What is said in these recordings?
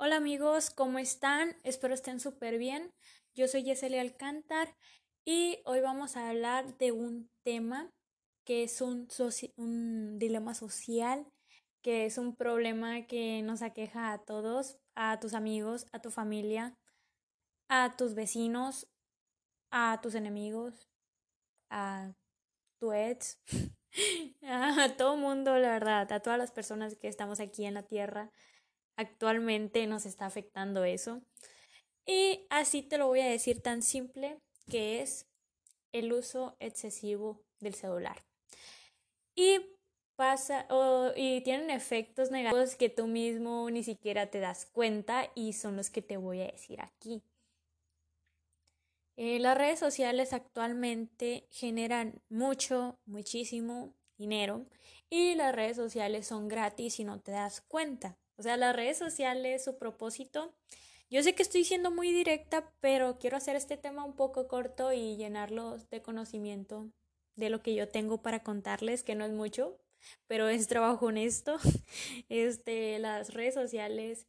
Hola amigos, ¿cómo están? Espero estén súper bien. Yo soy Yesenia Alcántar y hoy vamos a hablar de un tema que es un, un dilema social, que es un problema que nos aqueja a todos, a tus amigos, a tu familia, a tus vecinos, a tus enemigos, a tu ex, a todo mundo, la verdad, a todas las personas que estamos aquí en la tierra actualmente nos está afectando eso. Y así te lo voy a decir tan simple que es el uso excesivo del celular. Y pasa y tienen efectos negativos que tú mismo ni siquiera te das cuenta y son los que te voy a decir aquí. Eh, las redes sociales actualmente generan mucho, muchísimo dinero y las redes sociales son gratis y no te das cuenta. O sea, las redes sociales, su propósito, yo sé que estoy siendo muy directa, pero quiero hacer este tema un poco corto y llenarlos de conocimiento de lo que yo tengo para contarles, que no es mucho, pero es trabajo honesto. Este, las redes sociales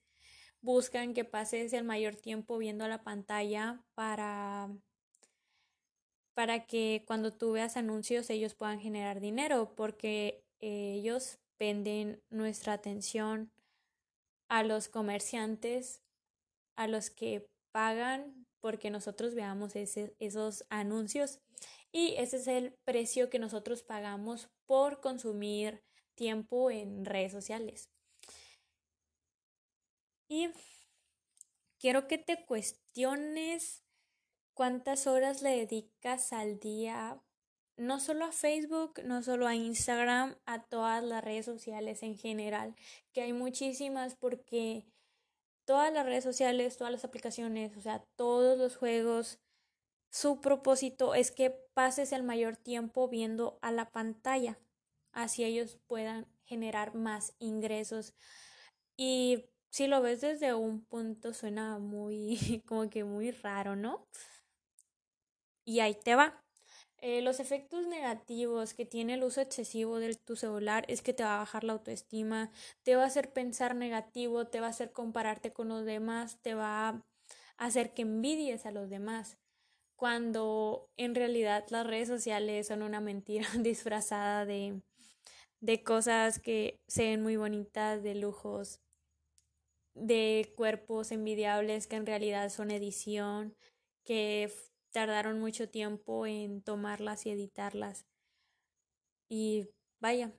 buscan que pases el mayor tiempo viendo la pantalla para para que cuando tú veas anuncios ellos puedan generar dinero porque ellos venden nuestra atención a los comerciantes, a los que pagan porque nosotros veamos esos anuncios y ese es el precio que nosotros pagamos por consumir tiempo en redes sociales. Y quiero que te cuestiones cuántas horas le dedicas al día no solo a Facebook, no solo a Instagram, a todas las redes sociales en general, que hay muchísimas porque todas las redes sociales, todas las aplicaciones, o sea, todos los juegos, su propósito es que pases el mayor tiempo viendo a la pantalla, así ellos puedan generar más ingresos. Y si lo ves desde un punto suena muy como que muy raro, ¿no? Y ahí te va. Eh, los efectos negativos que tiene el uso excesivo de tu celular es que te va a bajar la autoestima, te va a hacer pensar negativo, te va a hacer compararte con los demás, te va a hacer que envidies a los demás, cuando en realidad las redes sociales son una mentira disfrazada de, de cosas que se ven muy bonitas, de lujos, de cuerpos envidiables que en realidad son edición, que tardaron mucho tiempo en tomarlas y editarlas. Y vaya,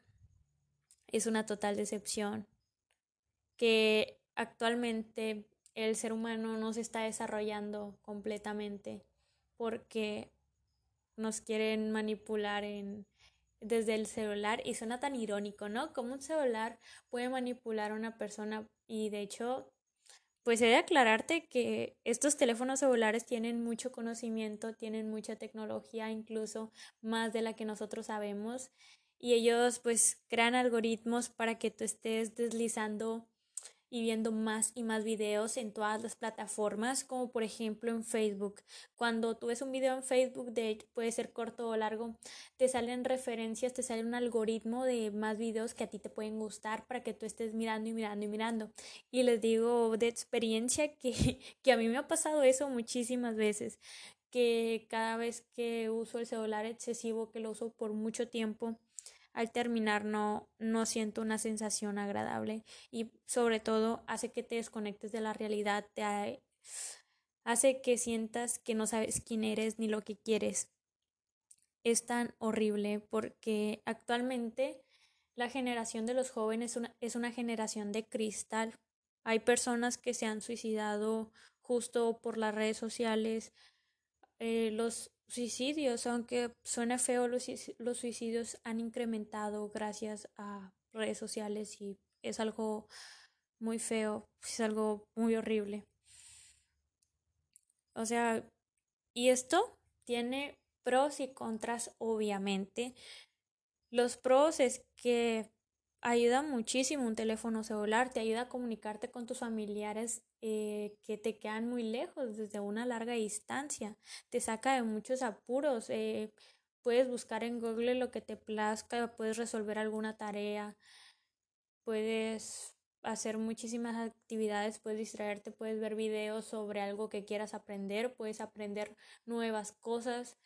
es una total decepción que actualmente el ser humano no se está desarrollando completamente porque nos quieren manipular en desde el celular y suena tan irónico, ¿no? Como un celular puede manipular a una persona y de hecho pues he de aclararte que estos teléfonos celulares tienen mucho conocimiento, tienen mucha tecnología, incluso más de la que nosotros sabemos, y ellos pues crean algoritmos para que tú estés deslizando y viendo más y más videos en todas las plataformas, como por ejemplo en Facebook. Cuando tú ves un video en Facebook, de puede ser corto o largo, te salen referencias, te sale un algoritmo de más videos que a ti te pueden gustar para que tú estés mirando y mirando y mirando. Y les digo de experiencia que, que a mí me ha pasado eso muchísimas veces que cada vez que uso el celular excesivo, que lo uso por mucho tiempo, al terminar no, no siento una sensación agradable y sobre todo hace que te desconectes de la realidad, te hace que sientas que no sabes quién eres ni lo que quieres. Es tan horrible porque actualmente la generación de los jóvenes una, es una generación de cristal. Hay personas que se han suicidado justo por las redes sociales. Eh, los suicidios, aunque suene feo, los, los suicidios han incrementado gracias a redes sociales y es algo muy feo, es algo muy horrible. O sea, y esto tiene pros y contras, obviamente. Los pros es que ayuda muchísimo un teléfono celular, te ayuda a comunicarte con tus familiares eh, que te quedan muy lejos desde una larga distancia, te saca de muchos apuros, eh, puedes buscar en Google lo que te plazca, puedes resolver alguna tarea, puedes hacer muchísimas actividades, puedes distraerte, puedes ver videos sobre algo que quieras aprender, puedes aprender nuevas cosas.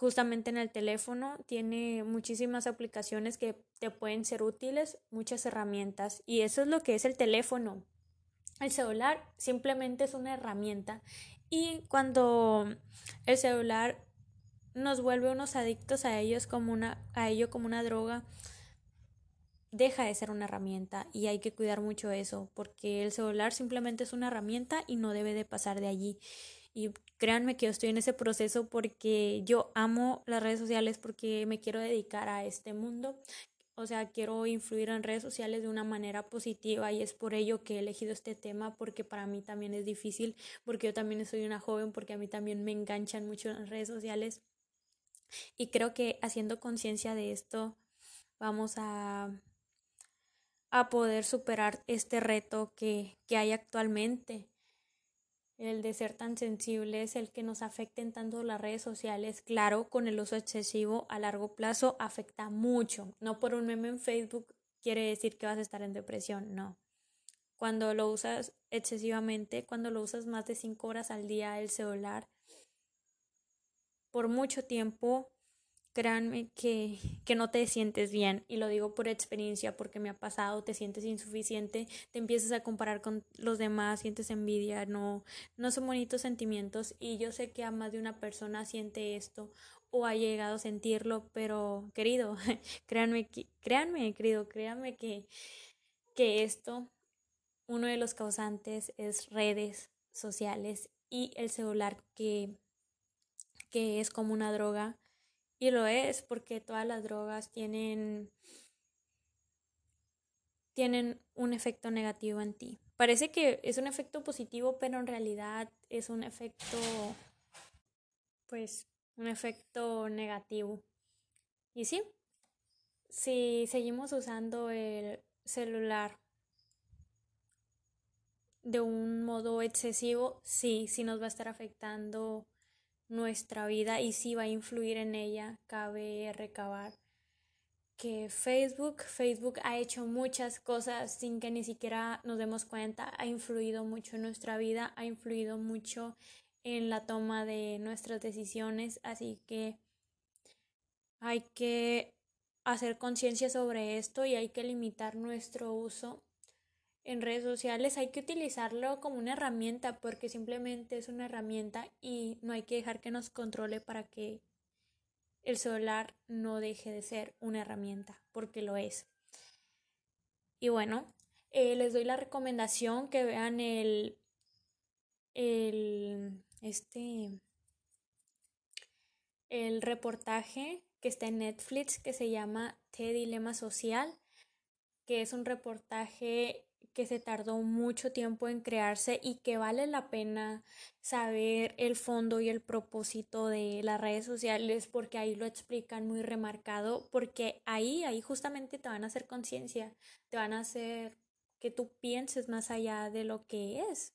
Justamente en el teléfono tiene muchísimas aplicaciones que te pueden ser útiles, muchas herramientas y eso es lo que es el teléfono. El celular simplemente es una herramienta y cuando el celular nos vuelve unos adictos a ellos como una a ello como una droga, deja de ser una herramienta y hay que cuidar mucho eso porque el celular simplemente es una herramienta y no debe de pasar de allí. Y créanme que yo estoy en ese proceso porque yo amo las redes sociales porque me quiero dedicar a este mundo. O sea, quiero influir en redes sociales de una manera positiva y es por ello que he elegido este tema porque para mí también es difícil, porque yo también soy una joven, porque a mí también me enganchan mucho las redes sociales. Y creo que haciendo conciencia de esto vamos a a poder superar este reto que, que hay actualmente. El de ser tan sensibles, el que nos afecten tanto las redes sociales, claro, con el uso excesivo a largo plazo afecta mucho. No por un meme en Facebook quiere decir que vas a estar en depresión, no. Cuando lo usas excesivamente, cuando lo usas más de cinco horas al día el celular, por mucho tiempo créanme que, que no te sientes bien y lo digo por experiencia porque me ha pasado, te sientes insuficiente, te empiezas a comparar con los demás, sientes envidia, no, no son bonitos sentimientos y yo sé que a más de una persona siente esto o ha llegado a sentirlo, pero querido, créanme, créanme, querido, créanme que, que esto, uno de los causantes es redes sociales y el celular que, que es como una droga y lo es porque todas las drogas tienen, tienen un efecto negativo en ti. Parece que es un efecto positivo, pero en realidad es un efecto, pues, un efecto negativo. Y sí, si seguimos usando el celular de un modo excesivo, sí, sí nos va a estar afectando nuestra vida y si va a influir en ella, cabe recabar que Facebook, Facebook ha hecho muchas cosas sin que ni siquiera nos demos cuenta, ha influido mucho en nuestra vida, ha influido mucho en la toma de nuestras decisiones, así que hay que hacer conciencia sobre esto y hay que limitar nuestro uso en redes sociales hay que utilizarlo como una herramienta porque simplemente es una herramienta y no hay que dejar que nos controle para que el celular no deje de ser una herramienta porque lo es. Y bueno, eh, les doy la recomendación que vean el, el, este, el reportaje que está en Netflix que se llama T Dilema Social, que es un reportaje que se tardó mucho tiempo en crearse y que vale la pena saber el fondo y el propósito de las redes sociales porque ahí lo explican muy remarcado porque ahí ahí justamente te van a hacer conciencia, te van a hacer que tú pienses más allá de lo que es,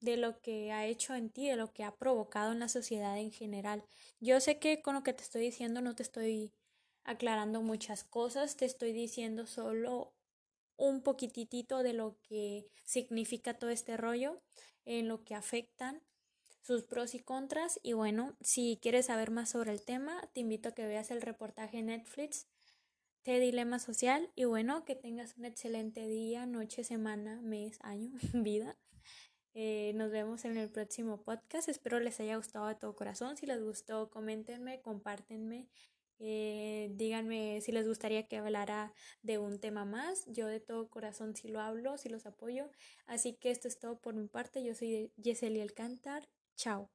de lo que ha hecho en ti, de lo que ha provocado en la sociedad en general. Yo sé que con lo que te estoy diciendo no te estoy aclarando muchas cosas, te estoy diciendo solo un poquitito de lo que significa todo este rollo, en lo que afectan sus pros y contras. Y bueno, si quieres saber más sobre el tema, te invito a que veas el reportaje Netflix de Dilema Social. Y bueno, que tengas un excelente día, noche, semana, mes, año, vida. Eh, nos vemos en el próximo podcast. Espero les haya gustado de todo corazón. Si les gustó, coméntenme, compártenme eh, díganme si les gustaría que hablara de un tema más. Yo de todo corazón si lo hablo, si los apoyo. Así que esto es todo por mi parte. Yo soy Yeseli Alcántar. Chao.